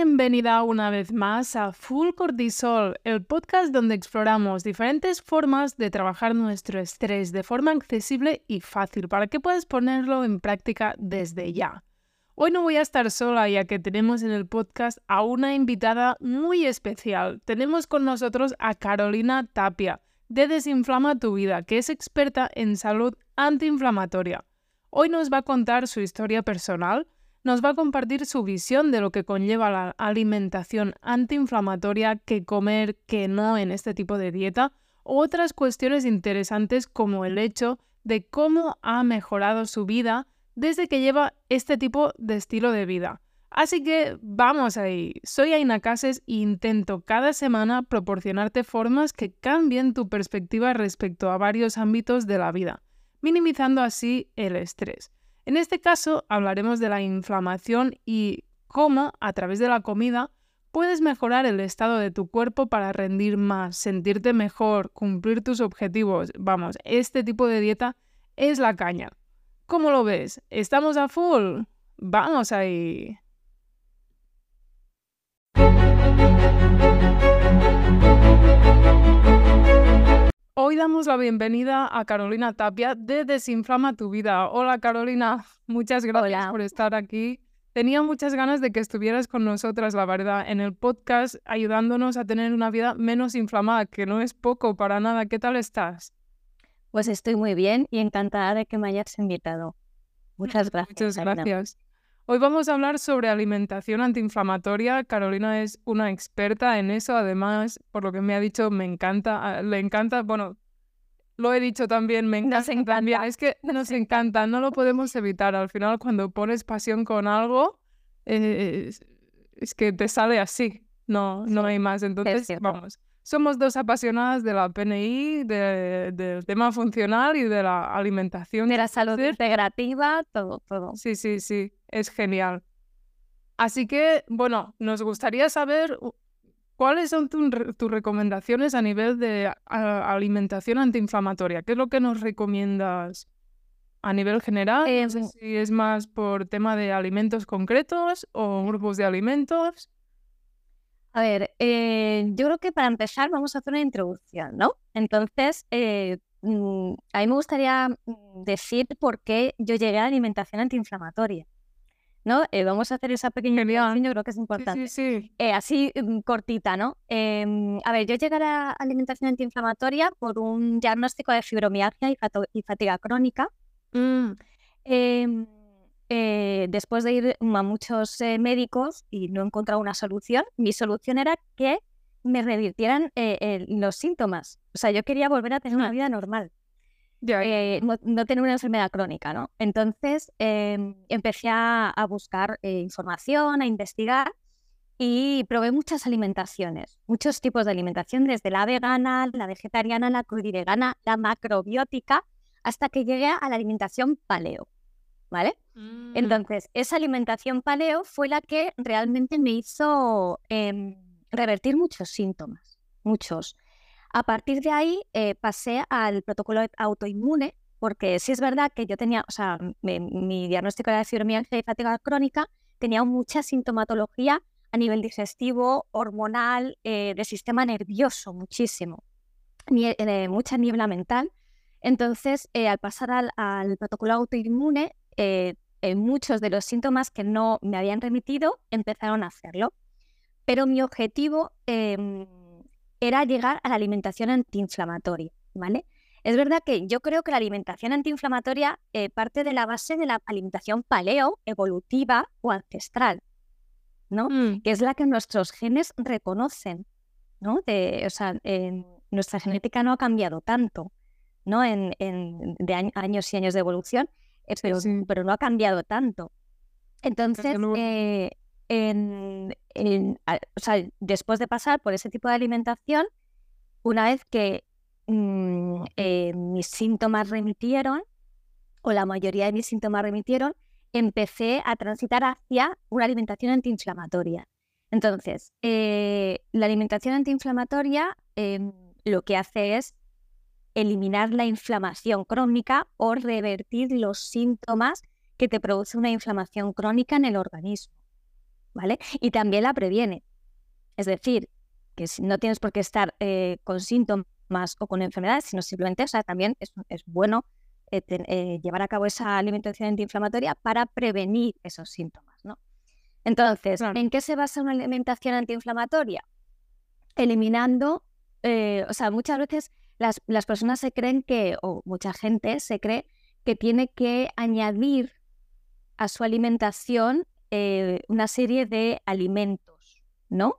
Bienvenida una vez más a Full Cortisol, el podcast donde exploramos diferentes formas de trabajar nuestro estrés de forma accesible y fácil para que puedas ponerlo en práctica desde ya. Hoy no voy a estar sola ya que tenemos en el podcast a una invitada muy especial. Tenemos con nosotros a Carolina Tapia de Desinflama tu vida, que es experta en salud antiinflamatoria. Hoy nos va a contar su historia personal, nos va a compartir su visión de lo que conlleva la alimentación antiinflamatoria, que comer, que no en este tipo de dieta, otras cuestiones interesantes como el hecho de cómo ha mejorado su vida desde que lleva este tipo de estilo de vida. Así que vamos ahí. Soy Aina Cases e intento cada semana proporcionarte formas que cambien tu perspectiva respecto a varios ámbitos de la vida, minimizando así el estrés. En este caso hablaremos de la inflamación y cómo, a través de la comida, puedes mejorar el estado de tu cuerpo para rendir más, sentirte mejor, cumplir tus objetivos. Vamos, este tipo de dieta es la caña. ¿Cómo lo ves? ¿Estamos a full? Vamos ahí. Damos la bienvenida a Carolina Tapia de Desinflama tu vida. Hola Carolina, muchas gracias por estar aquí. Tenía muchas ganas de que estuvieras con nosotras, la verdad, en el podcast, ayudándonos a tener una vida menos inflamada, que no es poco para nada. ¿Qué tal estás? Pues estoy muy bien y encantada de que me hayas invitado. Muchas gracias. Muchas gracias. Hoy vamos a hablar sobre alimentación antiinflamatoria. Carolina es una experta en eso. Además, por lo que me ha dicho, me encanta, ah, le encanta, bueno, lo he dicho también, me encanta, Es que nos encanta, no lo podemos evitar. Al final, cuando pones pasión con algo, eh, es, que te sale así. No, no hay más. Entonces, vamos somos dos apasionadas de la PNI, del tema funcional y de la alimentación. De la salud integrativa, todo, todo. Sí, sí, sí, es genial. Así que, bueno, nos gustaría saber cuáles son tus recomendaciones a nivel de alimentación antiinflamatoria. ¿Qué es lo que nos recomiendas a nivel general? no sé em, si es más por tema de alimentos concretos o grupos de alimentos. A ver, eh, yo creo que para empezar vamos a hacer una introducción, ¿no? Entonces, eh, mm, a mí me gustaría mm, decir por qué yo llegué a la alimentación antiinflamatoria. ¿No? Eh, vamos a hacer esa pequeña introducción, yo creo que es importante. Sí, sí, así mm, cortita, ¿no? Em, a ver, yo llegué a la alimentación antiinflamatoria por un diagnóstico de fibromialgia y, fatiga crónica. Em, eh, después de ir a muchos eh, médicos y no encontrar una solución, mi solución era que me revirtieran eh, los síntomas. O sea, yo quería volver a tener una vida normal. No, tener una enfermedad crónica, ¿no? Entonces em, empecé a, buscar información, a investigar y probé muchas alimentaciones, muchos tipos de alimentación, desde la vegana, la vegetariana, la crudivegana, la macrobiótica, hasta que llegué a la alimentación paleo. ¿vale? Mm. Entonces, esa alimentación paleo fue la que realmente me hizo em, revertir muchos síntomas, muchos. A partir de ahí eh, pasé al protocolo autoinmune, porque sí es verdad que yo tenía, o sea, mi, diagnóstico de fibromialgia y fatiga crónica tenía mucha sintomatología a nivel digestivo, hormonal, eh, de sistema nervioso, muchísimo, eh, mucha niebla mental. Entonces, al pasar al, protocolo autoinmune, eh, muchos de los síntomas que no me habían remitido empezaron a hacerlo. Pero mi objetivo em, era llegar a la alimentación antiinflamatoria, ¿vale? Es verdad que yo creo que la alimentación antiinflamatoria eh, parte de la base de la alimentación paleo, evolutiva o ancestral, ¿no? Mm. Que es la que nuestros genes reconocen, ¿no? De, o sea, nuestra genética no ha cambiado tanto, ¿no? En, de años y años de evolución pero, no ha cambiado tanto. Entonces, eh, después de pasar por ese tipo de alimentación, una vez que mm, eh, mis síntomas remitieron, o la mayoría de mis síntomas remitieron, empecé a transitar hacia una alimentación antiinflamatoria. Entonces, eh, la alimentación antiinflamatoria em, lo que hace es eliminar la inflamación crónica o revertir los síntomas que te produce una inflamación crónica en el organismo. ¿Vale? Y también la previene. Es decir, que no tienes por qué estar eh, con síntomas o con enfermedades, sino simplemente, o sea, también es, bueno eh, eh, llevar a cabo esa alimentación antiinflamatoria para prevenir esos síntomas, ¿no? Entonces, ¿en qué se basa una alimentación antiinflamatoria? Eliminando, o sea, muchas veces las, las personas se creen que, o mucha gente se cree que tiene que añadir a su alimentación eh, una serie de alimentos, ¿no?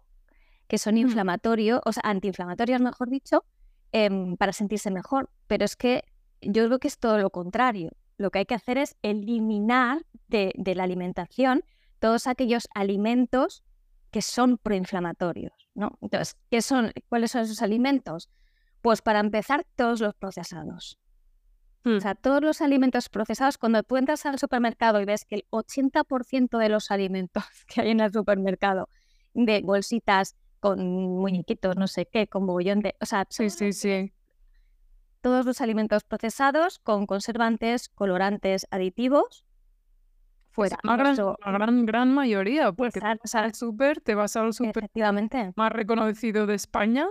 Que son inflamatorios, o sea, antiinflamatorios, mejor dicho, em, para sentirse mejor. Pero es que yo creo que es todo lo contrario. Lo que hay que hacer es eliminar de, la alimentación todos aquellos alimentos que son proinflamatorios, ¿no? Entonces, ¿qué son, ¿cuáles son esos alimentos? Pues para empezar, todos los procesados. O mm. sea, todos los alimentos procesados, cuando tú entras al supermercado y ves que el 80% de los alimentos que hay en el supermercado, de bolsitas con muñequitos, no sé qué, con bollón de... O sea, sí, sí, sí. Todos los alimentos procesados con conservantes, colorantes, aditivos, fuera. una gran, gran, mayoría, porque te vas al súper, te vas al súper más reconocido de España.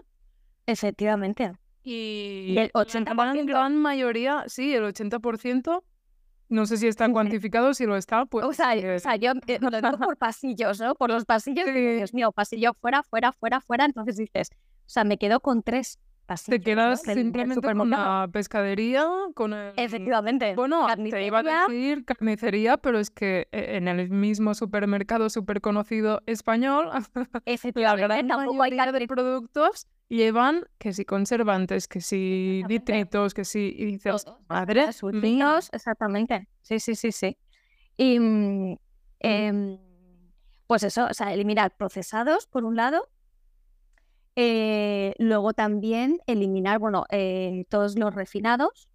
Efectivamente. Y, el 80%. La gran mayoría, sí, el 80%. No sé si está cuantificado, si lo está, pues... O sea, o sea yo eh, por pasillos, ¿no? Por los pasillos, Dios mío, pasillo fuera, fuera, fuera, fuera, entonces dices, o sea, me quedo con tres pasillos. Te quedas simplemente con la pescadería, con el... Efectivamente. Bueno, te iba a decir carnicería, pero es que eh, en el mismo supermercado súper conocido español, Efectivamente, tampoco hay de productos llevan que si conservantes, que si nitritos, que si... Y dices, madre míos, exactamente. Sí, sí, sí, sí. Y mm, em, pues eso, o sea, eliminar procesados, por un lado. Eh, luego también eliminar, bueno, eh, todos los refinados,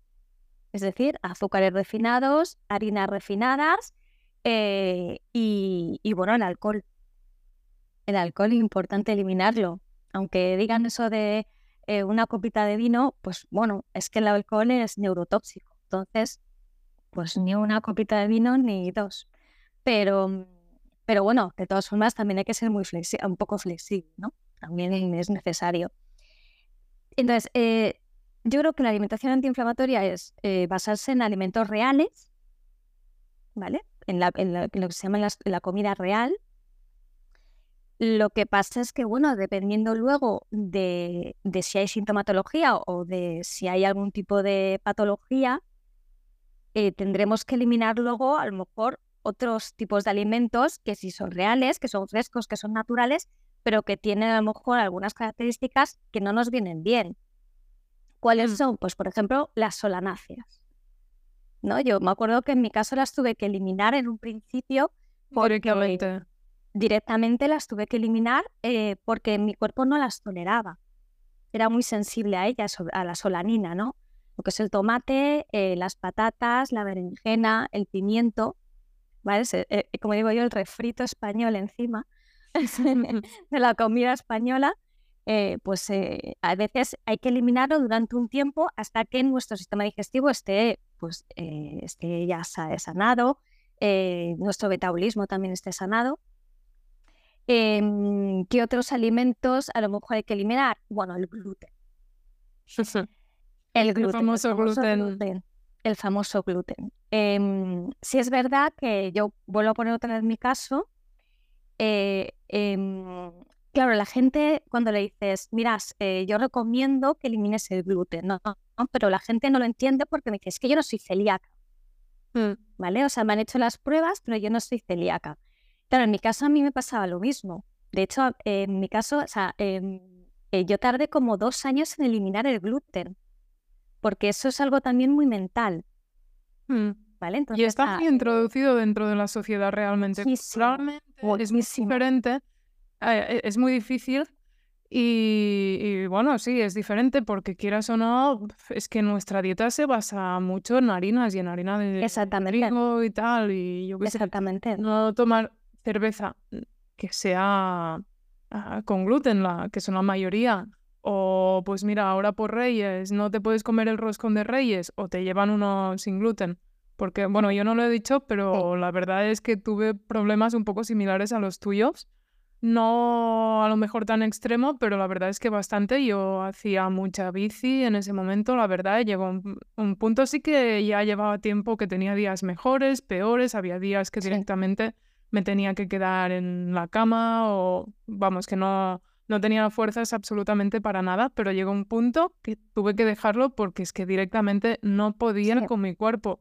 es decir, azúcares refinados, harinas refinadas eh, y, bueno, el alcohol. El alcohol, importante eliminarlo aunque digan eso de una copita de vino, pues bueno, es que el alcohol es neurotóxico. Entonces, pues ni una copita de vino ni dos. Pero, pero bueno, de todas formas también hay que ser muy flexible, un poco flexible, ¿no? También es necesario. Entonces, eh, yo creo que la alimentación antiinflamatoria es eh, basarse en alimentos reales, ¿vale? En, lo que se llama la comida real, lo que pasa es que, bueno, dependiendo luego de, si hay sintomatología o de si hay algún tipo de patología, eh, tendremos que eliminar luego a lo mejor otros tipos de alimentos que sí son reales, que son frescos, que son naturales, pero que tienen a lo mejor algunas características que no nos vienen bien. ¿Cuáles mm. son? Pues, por ejemplo, las solanáceas. ¿No? Yo me acuerdo que en mi caso las tuve que eliminar en un principio porque directamente las tuve que eliminar eh, porque mi cuerpo no las toleraba. Era muy sensible a ellas, a la solanina, ¿no? Lo que es el tomate, eh, las patatas, la berenjena, el pimiento, ¿vale? Eh, como digo yo, el refrito español encima de la comida española, pues a veces hay que eliminarlo durante un tiempo hasta que nuestro sistema digestivo esté, pues, esté ya sanado, nuestro metabolismo también esté sanado Em, ¿Qué otros alimentos a lo mejor hay que eliminar? Bueno, el gluten. El gluten. famoso, gluten. El famoso gluten. Em, si es verdad que yo vuelvo a poner otra vez mi caso. Eh, em, claro, la gente cuando le dices, miras, eh, yo recomiendo que elimines el gluten, no, pero la gente no lo entiende porque me dice, es que yo no soy celíaca. Mm. ¿Vale? O sea, me han hecho las pruebas, pero yo no soy celíaca. Claro, en mi caso a mí me pasaba lo mismo. De hecho, en mi caso, o sea, em, eh, yo tardé como dos años en eliminar el gluten, porque eso es algo también muy mental. Mm. ¿Vale? Entonces, y está muy introducido dentro de la sociedad realmente. Realmente es muy diferente, eh, es muy difícil y, bueno, sí, es diferente porque quieras o no, es que nuestra dieta se basa mucho en harinas y en harina de trigo y tal. Y yo Exactamente. no tomar cerveza que sea ah, con gluten, la, que son la mayoría. O pues mira, ahora por Reyes no te puedes comer el roscón de Reyes o te llevan uno sin gluten. Porque, bueno, yo no lo he dicho, pero la verdad es que tuve problemas un poco similares a los tuyos. No a lo mejor tan extremo, pero la verdad es que bastante. Yo hacía mucha bici en ese momento, la verdad. Llegó un, un punto sí que ya llevaba tiempo que tenía días mejores, peores. Había días que directamente me tenía que quedar en la cama o, vamos, que no, no tenía fuerzas absolutamente para nada, pero llegó un punto que tuve que dejarlo porque es que directamente no podía con mi cuerpo.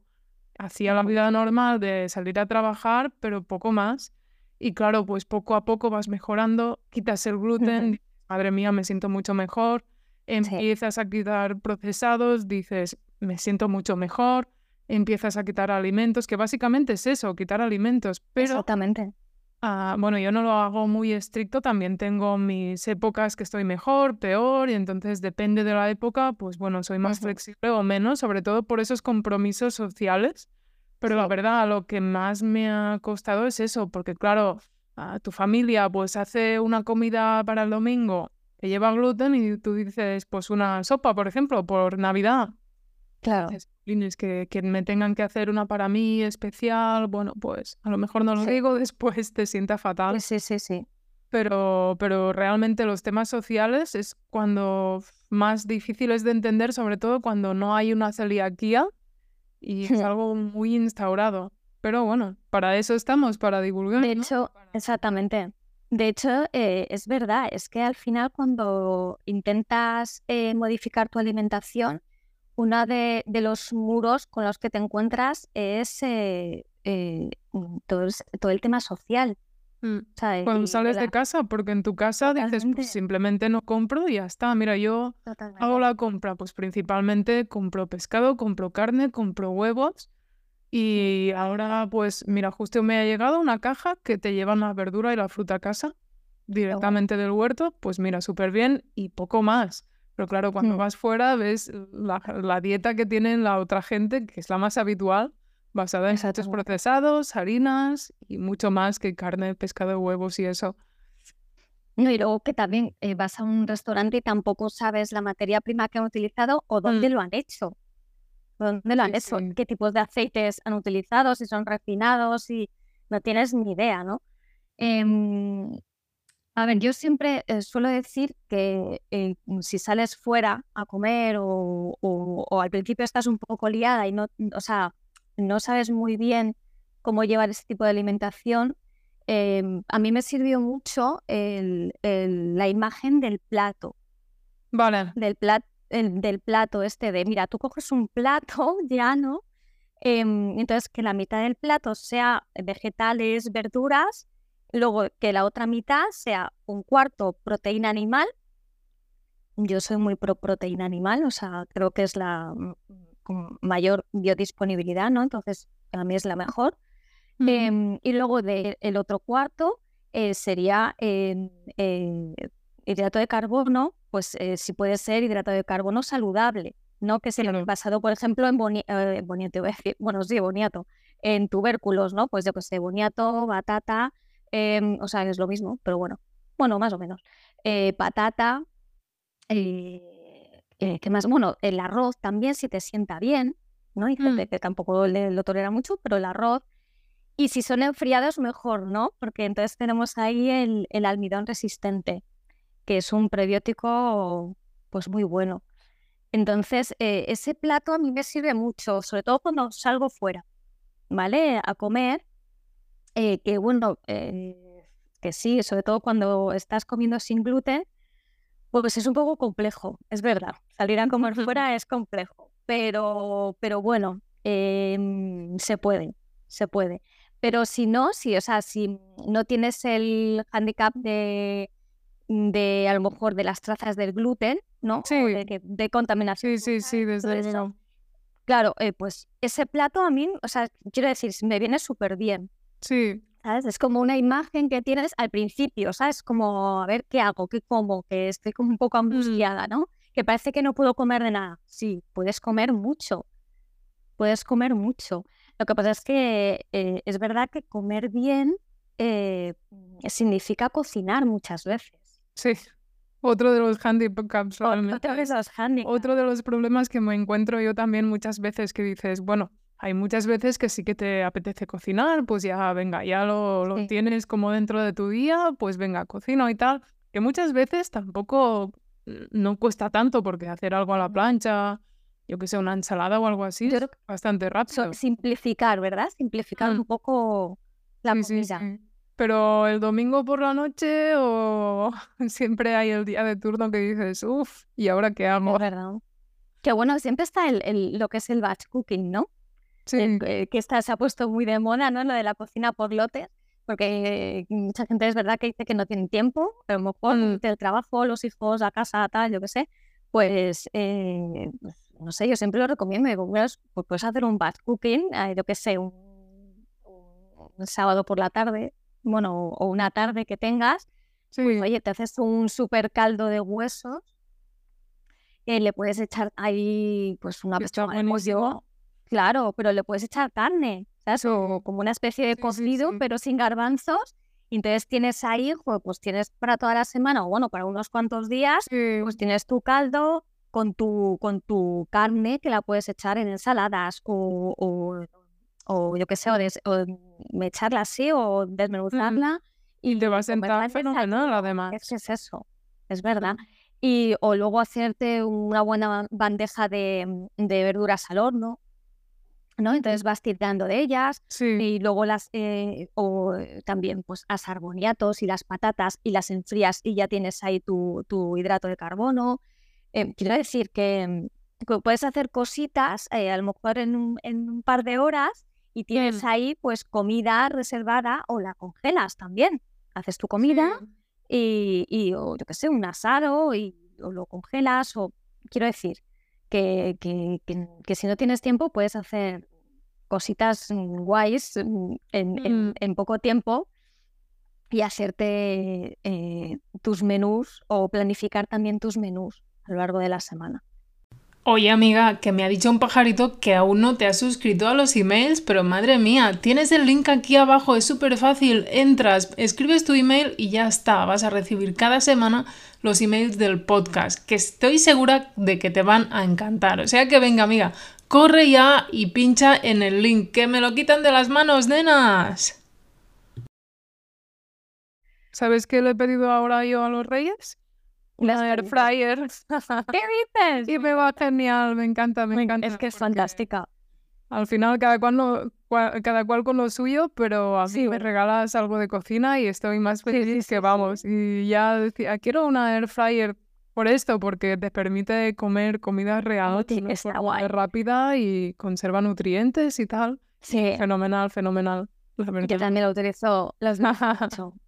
Hacía la vida normal de salir a trabajar, pero poco más. Y claro, pues poco a poco vas mejorando, quitas el gluten, madre mía, me siento mucho mejor, empiezas a quitar procesados, dices, me siento mucho mejor, empiezas a quitar alimentos, que básicamente es eso, quitar alimentos. Pero, Exactamente. Ah, bueno, yo no lo hago muy estricto, también tengo mis épocas que estoy mejor, peor, y entonces depende de la época, pues bueno, soy más flexible o menos, sobre todo por esos compromisos sociales. Pero la verdad, lo que más me ha costado es eso, porque claro, a tu familia pues hace una comida para el domingo que lleva gluten y tú dices pues una sopa, por ejemplo, por Navidad. Claro. Que, que me tengan que hacer una para mí especial, bueno, pues a lo mejor no lo digo, después te sienta fatal. Sí, sí, sí. Pero, pero realmente los temas sociales es cuando más difíciles de entender, sobre todo cuando no hay una celiaquía y es algo muy instaurado. Pero bueno, para eso estamos, para divulgar. De hecho, exactamente. De hecho, eh, es verdad, es que al final cuando intentas eh, modificar tu alimentación, uno de, los muros con los que te encuentras es eh, eh, mm, todo, el, tema social. Mm. Cuando sales de casa, porque en tu casa dices, pues simplemente no compro y ya está. Mira, yo hago la compra, pues principalmente compro pescado, compro carne, compro huevos. Y ahora, pues mira, justo me ha llegado una caja que te llevan la verdura y la fruta a casa directamente del huerto. Pues mira, súper bien y poco más. Pero claro, cuando mm. vas fuera ves la, dieta que tienen la otra gente, que es la más habitual, basada en hechos procesados, harinas y mucho más que carne, pescado, huevos y eso. No, y luego que también eh, vas a un restaurante y tampoco sabes la materia prima que han utilizado o dónde mm. lo han hecho. ¿Dónde lo han hecho? ¿Qué tipos de aceites han utilizado? Si son refinados, y no tienes ni idea, ¿no? Em, a ver, yo siempre eh, suelo decir que eh, si sales fuera a comer o, al principio estás un poco liada y no, o sea, no sabes muy bien cómo llevar ese tipo de alimentación, em, a mí me sirvió mucho la imagen del plato. Vale. Del, del plato este de, mira, tú coges un plato llano, em, entonces que la mitad del plato sea vegetales, verduras Luego que la otra mitad sea un cuarto proteína animal. Yo soy muy pro proteína animal, o sea, creo que es la mayor biodisponibilidad, ¿no? Entonces, a mí es la mejor. Em, y luego de, el otro cuarto eh, sería eh, hidrato de carbono, pues eh, si puede ser hidrato de carbono saludable, ¿no? Que se lo basado, por ejemplo, en boniato, bueno, sí, boniato, en tubérculos, ¿no? Pues yo que sé, boniato, batata, Em, o sea, es lo mismo, pero bueno, bueno, más o menos. Eh, patata, eh, eh, ¿qué más? Bueno, el arroz también, si te sienta bien, ¿no? Hay gente mm. que tampoco lo tolera mucho, pero el arroz. Y si son enfriados, mejor, ¿no? Porque entonces tenemos ahí el, el almidón resistente, que es un prebiótico pues muy bueno. Entonces, ese plato a mí me sirve mucho, sobre todo cuando salgo fuera, ¿vale? A comer eh, que bueno, eh, que sí, sobre todo cuando estás comiendo sin gluten, pues es un poco complejo, es verdad. Salir a comer fuera es complejo, pero, pero bueno, em, se puede, se puede. Pero si no, si, o sea, si no tienes el handicap de, de a lo mejor de las trazas del gluten, ¿no? Sí. de, contaminación. Sí, sí, sí, desde luego. Claro, eh, pues ese plato a mí, o sea, quiero decir, me viene súper bien. Sí. ¿Sabes? Es como una imagen que tienes al principio, ¿sabes? Como, a ver, ¿qué hago? ¿Qué como? Que estoy como un poco mm. angustiada, ¿no? Que parece que no puedo comer de nada. Sí, puedes comer mucho. Puedes comer mucho. Lo que pasa es que eh, es verdad que comer bien eh, significa cocinar muchas veces. Sí. Otro de los handicaps Otro de los handicaps. Otro de los problemas que me encuentro yo también muchas veces que dices, bueno, hay muchas veces que sí que te apetece cocinar, pues ya venga, ya lo, lo tienes como dentro de tu día, pues venga, cocino y tal. Que muchas veces tampoco no cuesta tanto porque hacer algo a la plancha, yo que sé, una ensalada o algo así, bastante rápido. simplificar, ¿verdad? Simplificar mm. un poco la comida. Pero el domingo por la noche o siempre hay el día de turno que dices, uff, ¿y ahora qué hago? Es verdad. Que bueno, siempre está el, lo que es el batch cooking, ¿no? Sí. que está, se ha puesto muy de moda, ¿no? Lo de la cocina por lotes, porque mucha gente es verdad que dice que no tienen tiempo, a lo mejor mm. el trabajo, los hijos, la casa, tal, yo qué sé, pues, eh, pues no sé, yo siempre lo recomiendo. Digo, pues, puedes hacer un batch cooking, eh, yo qué sé, un, sábado por la tarde, bueno, o una tarde que tengas. Pues, oye, te haces un super caldo de huesos. y le puedes echar ahí, pues, una pechuga de Claro, pero le puedes echar carne, ¿sabes? O como una especie de cocido, pero sin garbanzos. Y entonces tienes ahí, pues tienes para toda la semana, o bueno, para unos cuantos días, pues tienes tu caldo, con tu, con tu carne que la puedes echar en ensaladas o, o, yo qué sé, o, echarla así o desmenuzarla. Y te va a sentar fenomenal además. Es que es eso, es verdad. Y, o luego hacerte una buena bandeja de, de verduras al horno, ¿no? Entonces vas tirando de ellas y luego las, eh, o también pues asar boniatos y las patatas y las enfrías y ya tienes ahí tu, tu hidrato de carbono. Em, quiero decir que, puedes hacer cositas eh, a lo mejor en un, par de horas y tienes ahí pues comida reservada o la congelas también. Haces tu comida y, o yo qué sé, un asado y o lo congelas o quiero decir que, que, si no tienes tiempo puedes hacer cositas guays mm, en, mm. en poco tiempo y hacerte eh, tus menús o planificar también tus menús a lo largo de la semana. Oye amiga, que me ha dicho un pajarito que aún no te has suscrito a los emails, pero madre mía, tienes el link aquí abajo, es súper fácil, entras, escribes tu email y ya está, vas a recibir cada semana los emails del podcast, que estoy segura de que te van a encantar. O sea que venga amiga, corre ya y pincha en el link, que me lo quitan de las manos, nenas. ¿Sabes qué le he pedido ahora yo a los reyes? Una air fryer. ¿Qué dices? Y me va genial, me encanta, me encanta. Es que es fantástica. Al final cada cual, cada cual con lo suyo, pero a mí me regalas algo de cocina y estoy más feliz que vamos. Y ya decía, quiero una air fryer por esto, porque te permite comer comida real, rápida y conserva nutrientes y tal. Sí. Fenomenal, fenomenal. Yo también la utilizo las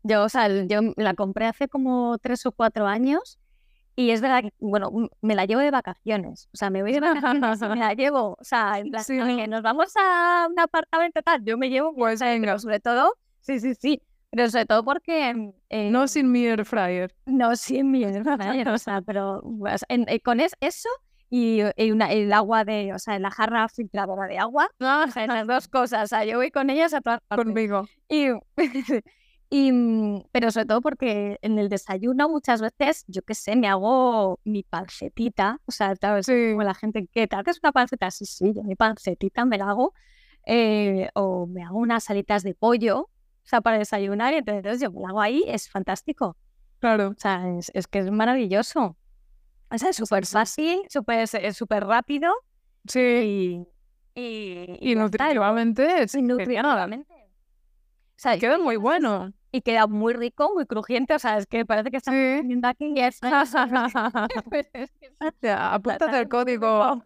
Yo, o sea, yo la compré hace como tres o cuatro años y es verdad que, bueno, me la llevo de vacaciones. O sea, me voy de vacaciones me la llevo. O sea, nos vamos a un apartamento tal, yo me llevo, pues venga. sobre todo, sí, sí, sí. Pero sobre todo porque... no em, sin mi air fryer. No sin mi air fryer, o sea, pero pues, eh, con eso y, una, el agua de, o sea, la jarra filtradora de agua. Ah, las dos cosas. O sea, yo voy con ellas a todas partes. Conmigo. Y, y, mm, pero sobre todo porque en el desayuno muchas veces, yo qué sé, me hago mi pancetita. O sea, ¿sabes? Como la gente, ¿qué tal? ¿Qué es una panceta? Sí, sí, yo mi pancetita me la hago. Eh, o me hago unas salitas de pollo, o sea, para desayunar. Y entonces yo me la hago ahí, es fantástico. Claro. O sea, es, es que es maravilloso. O sea, es súper fácil, súper súper rápido. Sí. Y, y, y nutritivamente. Sí, nutritivamente. O sea, queda muy bueno. Y queda muy rico, muy crujiente. O sea, es que parece que está comiendo aquí y es. Apúntate el código.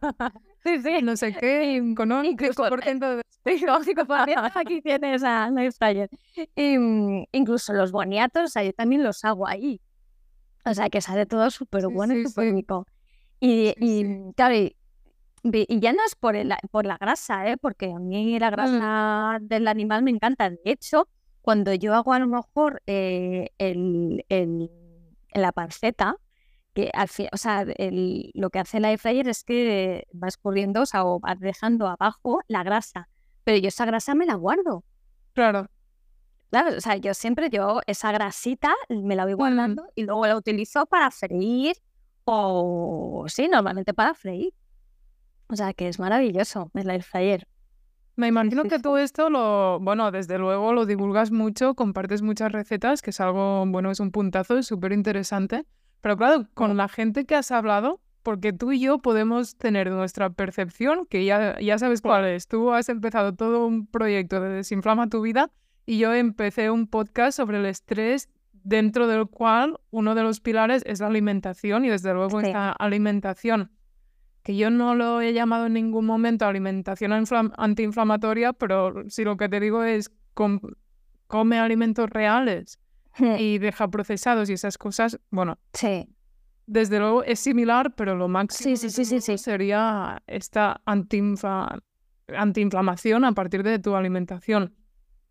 Sí, sí. No sé qué, con un 5% de... aquí tienes a Lifestyle. Y, mm, incluso los boniatos, o sea, yo también los hago ahí. O sea, que sale todo súper bueno y súper rico. Y, y claro, y, ya no es por, el, por la grasa, ¿eh? porque a mí la mm. grasa del animal me encanta. De hecho, cuando yo hago a lo mejor eh, el, el, la panceta, que al fin, o sea, el, lo que hace el air fryer es que va escurriendo, o sea, o va dejando abajo la grasa. Pero yo esa grasa me la guardo. Claro. Claro, o sea, yo siempre, yo esa grasita me la voy guardando y luego la utilizo para freír o, sí, normalmente para freír. O sea, que es maravilloso el air fryer. Me imagino que tú esto lo, bueno, desde luego lo divulgas mucho, compartes muchas recetas, que es algo, bueno, es un puntazo, es súper interesante. Pero claro, con la gente que has hablado, porque tú y yo podemos tener nuestra percepción, que ya, ya sabes cuál es. Tú has empezado todo un proyecto de Desinflama tu vida y yo empecé un podcast sobre el estrés dentro del cual uno de los pilares es la alimentación y desde luego esta alimentación que yo no lo he llamado en ningún momento alimentación antiinflamatoria, pero si lo que te digo es come alimentos reales y deja procesados y esas cosas, bueno, sí. desde luego es similar, pero lo máximo sí, sería esta antiinflamación a partir de tu alimentación.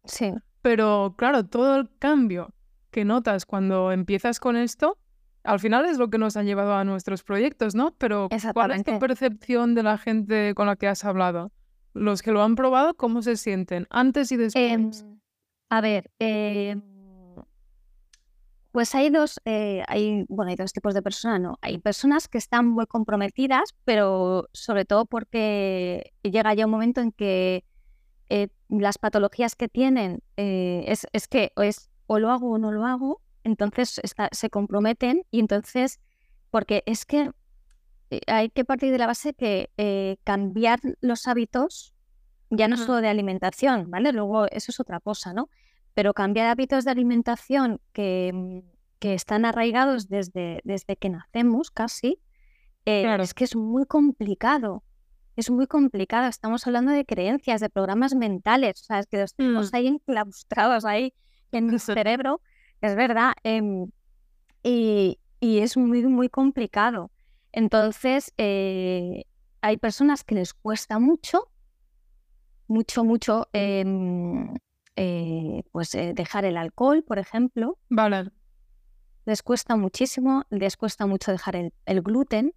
Sí. Pero claro, todo el cambio que notas cuando empiezas con esto, al final es lo que nos ha llevado a nuestros proyectos, ¿no? Pero ¿cuál es tu percepción de la gente con la que has hablado? Los que lo han probado, ¿cómo se sienten antes y después? Em, a ver, em, pues hay dos, eh, hay, bueno, hay dos tipos de personas, ¿no? Hay personas que están muy comprometidas, pero sobre todo porque llega ya un momento en que eh, las patologías que tienen eh, es, es, que es o lo hago o no lo hago, entonces se comprometen y entonces, porque es que eh, hay que partir de la base que eh, cambiar los hábitos ya no solo de alimentación, ¿vale? Luego eso es otra cosa, ¿no? Pero cambiar hábitos de alimentación que, mm, que están arraigados desde, desde que nacemos casi, eh, es que es muy complicado. Es muy complicado. Estamos hablando de creencias, de programas mentales, o sea, es que los tenemos mm. ahí enclaustrados ahí en el cerebro, es verdad, em, y, es muy, muy complicado. Entonces, eh, hay personas que les cuesta mucho, mucho, mucho, em, eh, pues eh, dejar el alcohol, por ejemplo. Vale. Les cuesta muchísimo, les cuesta mucho dejar el, el gluten,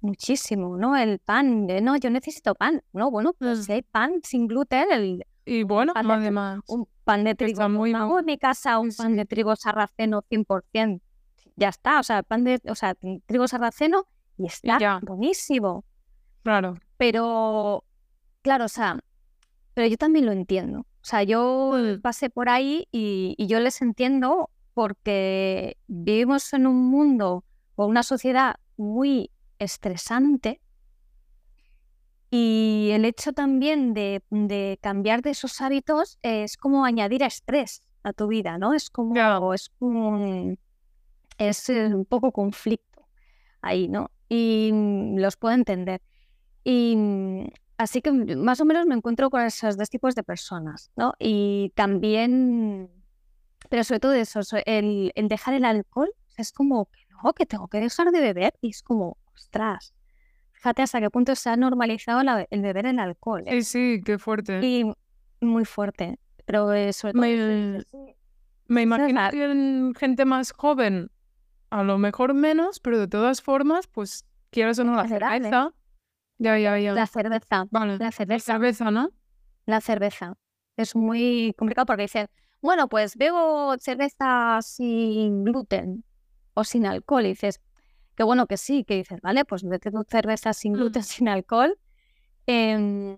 muchísimo, ¿no? El pan, no, yo necesito pan, ¿no? Bueno, pues si hay pan sin gluten, el, y bueno, además, un pan de trigo muy en mi casa, un pan de trigo sarraceno 100%. Ya está, o sea, pan de, o sea, trigo sarraceno y está buenísimo. Claro. Pero, claro, o sea, pero yo también lo entiendo. O sea, yo mm. pasé por ahí y, y yo les entiendo porque vivimos en un mundo o una sociedad muy estresante y el hecho también de, cambiar de esos hábitos es como añadir estrés a tu vida, ¿no? Es como, es un, es eh, un poco conflicto ahí, ¿no? Y mm, los puedo entender. Y mm, así que mm, más o menos me encuentro con esos dos tipos de personas, ¿no? Y también, pero sobre todo eso, el, el dejar el alcohol, es como que no, que tengo que dejar de beber y es como, ostras, Fíjate hasta qué punto se ha normalizado el beber el alcohol. ¿eh? Sí, sí, qué fuerte. Y muy fuerte. Pero eso me, me imagino que en gente más joven, a lo mejor menos, pero de todas formas, pues quieras o no la cerveza. Ya, ya, ya. La cerveza. Vale. La cerveza. La cerveza, ¿no? La cerveza. Es muy complicado porque dicen, bueno, pues bebo cerveza sin gluten o sin alcohol. Y dices, Qué bueno que sí, que dices, vale, pues vete tu cerveza sin gluten, mm. sin alcohol. Em,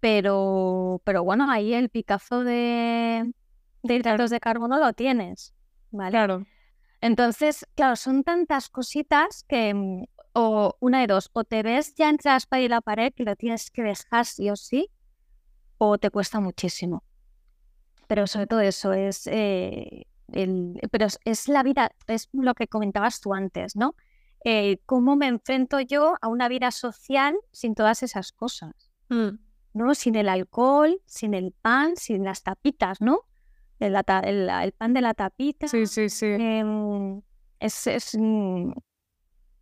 pero, pero bueno, ahí el picazo de, de hidratos de carbono lo tienes. ¿vale? Claro. Entonces, claro, son tantas cositas que, mm, o una de dos, o te ves ya entre la espalda y la pared que lo tienes que dejar sí o sí, o te cuesta muchísimo. Pero sobre todo eso es, eh, el, pero es la vida, es lo que comentabas tú antes, ¿no? Eh, cómo me enfrento yo a una vida social sin todas esas cosas. Mm. ¿no? Sin el alcohol, sin el pan, sin las tapitas, ¿no? El, pan de la tapita. Sí, sí, sí. Em, es, mm,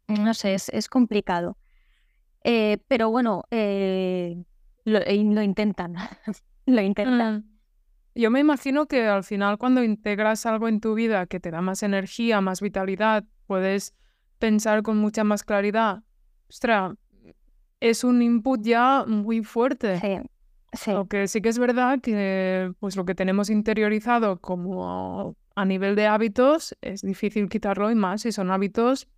no sé, es, complicado. Eh, pero bueno, eh, lo, intentan, lo intentan. Mm. Yo me imagino que al final cuando integras algo en tu vida que te da más energía, más vitalidad, puedes pensar con mucha más claridad, ostras, es un input ya muy fuerte. Sí, sí. Lo que sí que es verdad que pues lo que tenemos interiorizado como a nivel de hábitos es difícil quitarlo y más si son hábitos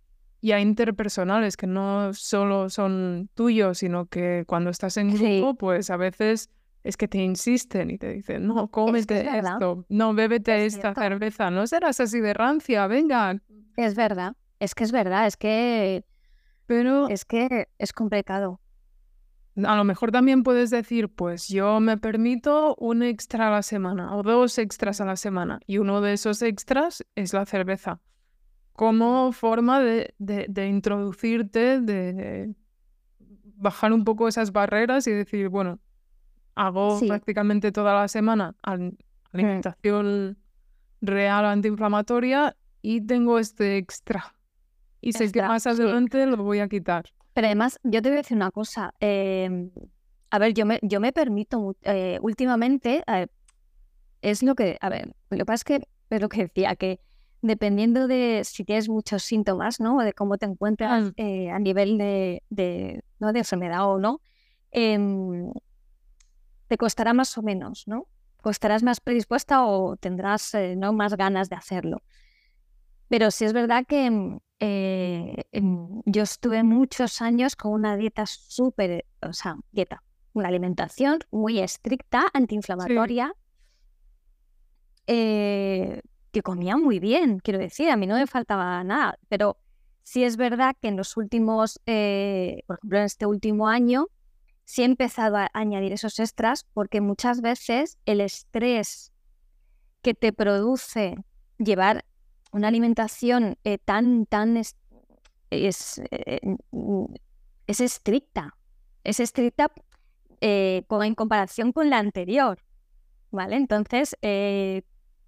ya interpersonales que no solo son tuyos, sino que cuando estás en grupo, pues a veces es que te insisten y te dicen, no, cómete esto, no, bébete esta cerveza, no serás así de rancia, venga. Es verdad, es que es verdad, es que... Pero... Es que es complicado. A lo mejor también puedes decir, pues yo me permito un extra a la semana o dos extras a la semana y uno de esos extras es la cerveza. Como forma de, de introducirte, de bajar un poco esas barreras y decir, bueno, hago prácticamente toda la semana mm. alimentación real antiinflamatoria y tengo este extra. Y sé que más adelante lo voy a quitar. Pero además, yo te voy a decir una cosa. Em, a ver, yo me, yo me permito eh, últimamente, es lo que, a ver, lo que pasa es que es lo que decía, que dependiendo de si tienes muchos síntomas, ¿no? O de cómo te encuentras eh, a nivel de, de, ¿no? de enfermedad o no, em, te costará más o menos, ¿no? Costarás más predispuesta o tendrás eh, ¿no? más ganas de hacerlo. Pero sí es verdad que mm, eh, yo estuve muchos años con una dieta súper, o sea, dieta, una alimentación muy estricta, antiinflamatoria, eh, que comía muy bien, quiero decir, a mí no me faltaba nada, pero sí es verdad que en los últimos, por ejemplo, en este último año, sí he empezado a añadir esos extras porque muchas veces el estrés que te produce llevar una alimentación eh, tan, tan es, es, eh, estricta, es estricta eh, en comparación con la anterior, ¿vale? Entonces,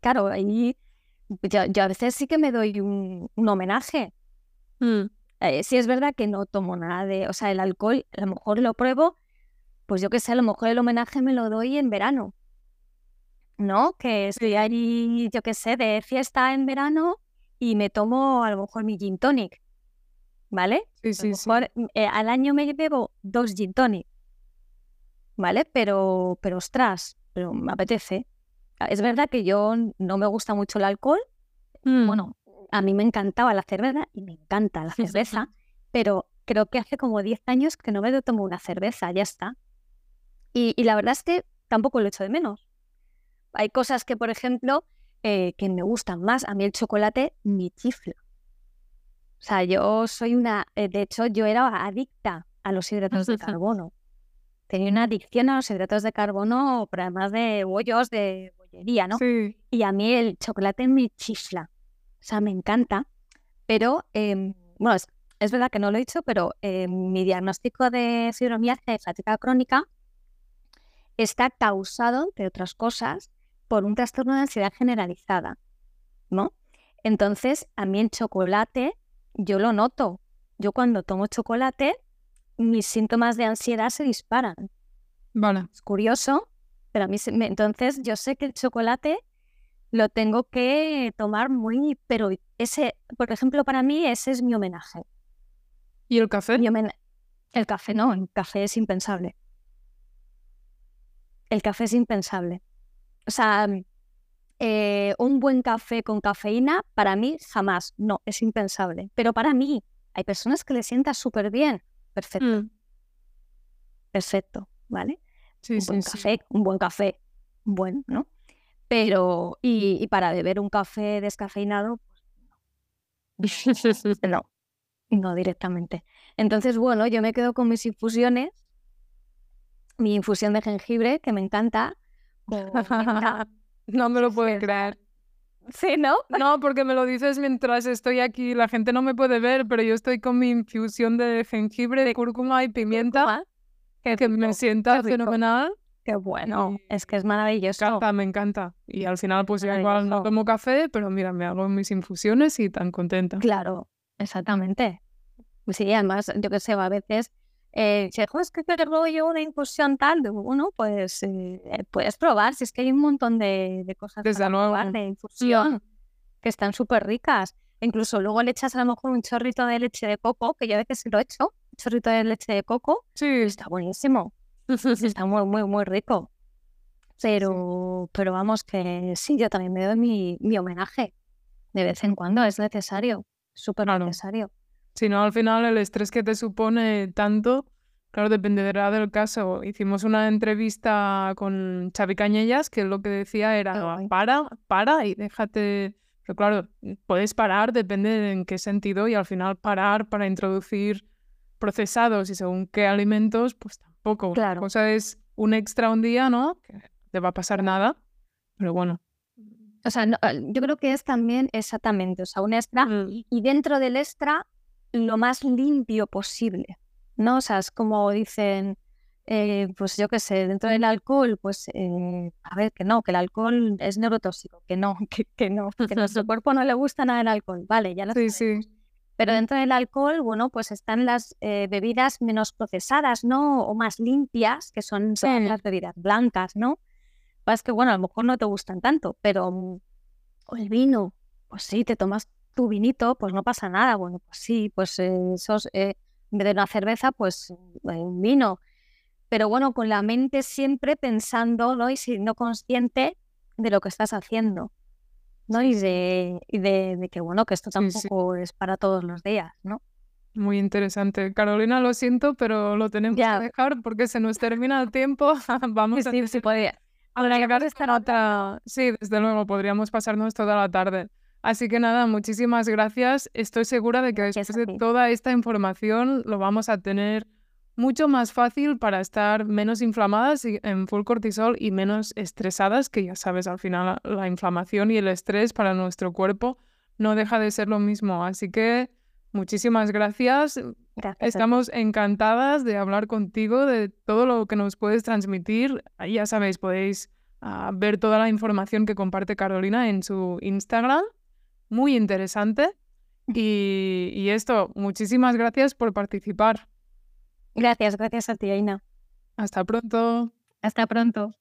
claro, ahí yo, a veces sí que me doy un, homenaje. Mm. sí es verdad que no tomo nada de, o sea, el alcohol a lo mejor lo pruebo pues yo qué sé, a lo mejor el homenaje me lo doy en verano, ¿no? Que estoy ahí, yo qué sé, de fiesta en verano y me tomo a lo mejor mi gin tonic, ¿vale? Sí, sí, sí. Eh, al año me bebo dos gin tonic, ¿vale? Pero, pero ostras, pero me apetece. Es verdad que yo no me gusta mucho el alcohol. Mm. Bueno, a mí me encantaba la cerveza y me encanta la cerveza, pero creo que hace como 10 años que no me tomo una cerveza, ya está. Y, la verdad es que tampoco lo echo de menos. Hay cosas que, por ejemplo, eh, que me gustan más. A mí el chocolate me chifla. O sea, yo soy una... Eh, de hecho, yo era adicta a los hidratos de carbono. Tenía una adicción a los hidratos de carbono, pero además de bollos de bollería, ¿no? Sí. Y a mí el chocolate me chifla. O sea, me encanta. Pero, em, bueno, es, verdad que no lo he dicho, pero em, mi diagnóstico de fibromialgia y fatiga crónica está causado, entre otras cosas, por un trastorno de ansiedad generalizada, ¿no? Entonces, a mí el chocolate, yo lo noto. Yo cuando tomo chocolate, mis síntomas de ansiedad se disparan. Vale. Es curioso, pero a mí entonces yo sé que el chocolate lo tengo que tomar muy, pero ese, por ejemplo, para mí ese es mi homenaje. ¿Y el café? El café no, el café es impensable el café es impensable. O sea, eh, un buen café con cafeína, para mí jamás, no, es impensable. Pero para mí, hay personas que le sientan súper bien. Perfecto. Mm. Perfecto, ¿vale? Sí, un sí, buen café, un buen café, bueno, ¿no? Pero, y, para beber un café descafeinado, pues no, no directamente. Entonces, bueno, yo me quedo con mis infusiones mi infusión de jengibre, que me encanta. no me lo puedo creer. Sí, ¿no? No, porque me lo dices mientras estoy aquí. La gente no me puede ver, pero yo estoy con mi infusión de jengibre, de cúrcuma y pimienta, que me sienta fenomenal. Qué bueno, es que es maravilloso. Me encanta, me encanta. Y al final, pues igual no tomo café, pero mira, me hago mis infusiones y tan contenta. Claro, exactamente. Sí, además, yo qué sé, a veces eh, si es que te yo una infusión tal, bueno, pues eh, puedes probar, si es que hay un montón de, cosas Desde para de infusión que están súper ricas. Incluso luego le echas a lo mejor un chorrito de leche de coco, que yo a veces lo he hecho, un chorrito de leche de coco, sí. está buenísimo. está muy, muy, muy rico. Pero, pero vamos, que sí, yo también me doy mi, mi homenaje. De vez en cuando es necesario, súper necesario. Si no, al final el estrés que te supone tanto, Claro, dependerá del caso. Hicimos una entrevista con Xavi Cañellas que lo que decía era para, para y déjate. Pero claro, puedes parar, depende de en qué sentido, y al final parar para introducir procesados y según qué alimentos, pues tampoco. Claro. La cosa es un extra un día, ¿no? Que te va a pasar nada, pero bueno. O sea, yo creo que es también exactamente, o sea, un extra mm. y dentro del extra lo más limpio posible. ¿no? O sea, es como dicen, eh, pues yo qué sé, dentro del alcohol, pues eh, a ver, que no, que el alcohol es neurotóxico, que no, que, que no, que a nuestro cuerpo no le gusta nada el alcohol, vale, ya lo sí, sí. Pero dentro del alcohol, bueno, pues están las eh, bebidas menos procesadas, ¿no? O más limpias, que son, las bebidas blancas, ¿no? Es que, bueno, a lo mejor no te gustan tanto, pero o el vino, pues sí, te tomas tu vinito, pues no pasa nada. Bueno, pues sí, pues esos en vez de una cerveza, pues eh, un vino. Pero bueno, con la mente siempre pensando ¿no? y siendo consciente de lo que estás haciendo. ¿no? Y, de, y de, que bueno, que esto tampoco es para todos los días, ¿no? Muy interesante. Carolina, lo siento, pero lo tenemos que dejar porque se nos termina el tiempo. Vamos sí, a... Sí, podría. Agregar esta nota. Sí, desde luego, podríamos pasarnos toda la tarde. Así que nada, muchísimas gracias. Estoy segura de que después de toda esta información lo vamos a tener mucho más fácil para estar menos inflamadas y en full cortisol y menos estresadas, que ya sabes, al final la inflamación y el estrés para nuestro cuerpo no deja de ser lo mismo. Así que muchísimas gracias. Estamos encantadas de hablar contigo, de todo lo que nos puedes transmitir. Ya sabéis, podéis ah, ver toda la información que comparte Carolina en su Instagram muy interesante. Y, esto, muchísimas gracias por participar. Gracias, gracias a ti, Aina. Hasta pronto. Hasta pronto.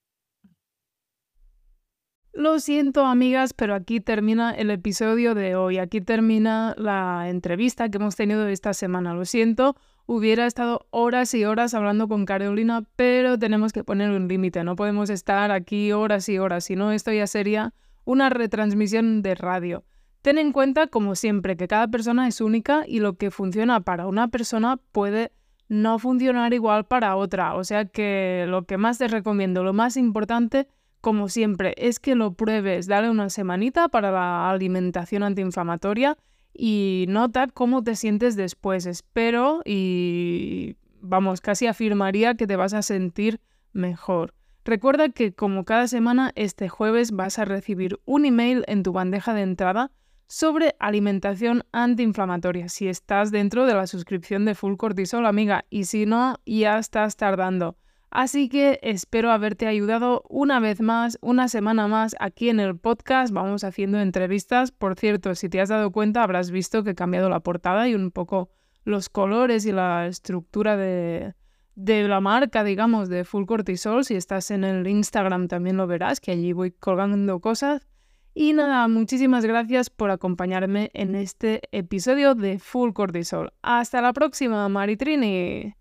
Lo siento, amigas, pero aquí termina el episodio de hoy. Aquí termina la entrevista que hemos tenido esta semana. Lo siento, hubiera estado horas y horas hablando con Carolina, pero tenemos que poner un límite. No podemos estar aquí horas y horas, si no, esto ya sería una retransmisión de radio. Ten en cuenta, como siempre, que cada persona es única y lo que funciona para una persona puede no funcionar igual para otra. O sea que lo que más te recomiendo, lo más importante, como siempre, es que lo pruebes. Dale una semanita para la alimentación antiinflamatoria y nota cómo te sientes después. Espero y vamos, casi afirmaría que te vas a sentir mejor. Recuerda que como cada semana, este jueves vas a recibir un email en tu bandeja de entrada sobre alimentación antiinflamatoria. Si estás dentro de la suscripción de Full Cortisol, amiga, y si no, ya estás tardando. Así que espero haberte ayudado una vez más, una semana más aquí en el podcast. Vamos haciendo entrevistas. Por cierto, si te has dado cuenta, habrás visto que he cambiado la portada y un poco los colores y la estructura de, de la marca, digamos, de Full Cortisol. Si estás en el Instagram también lo verás, que allí voy colgando cosas. Y nada, muchísimas gracias por acompañarme en este episodio de Full Cortisol. Hasta la próxima, Maritrini.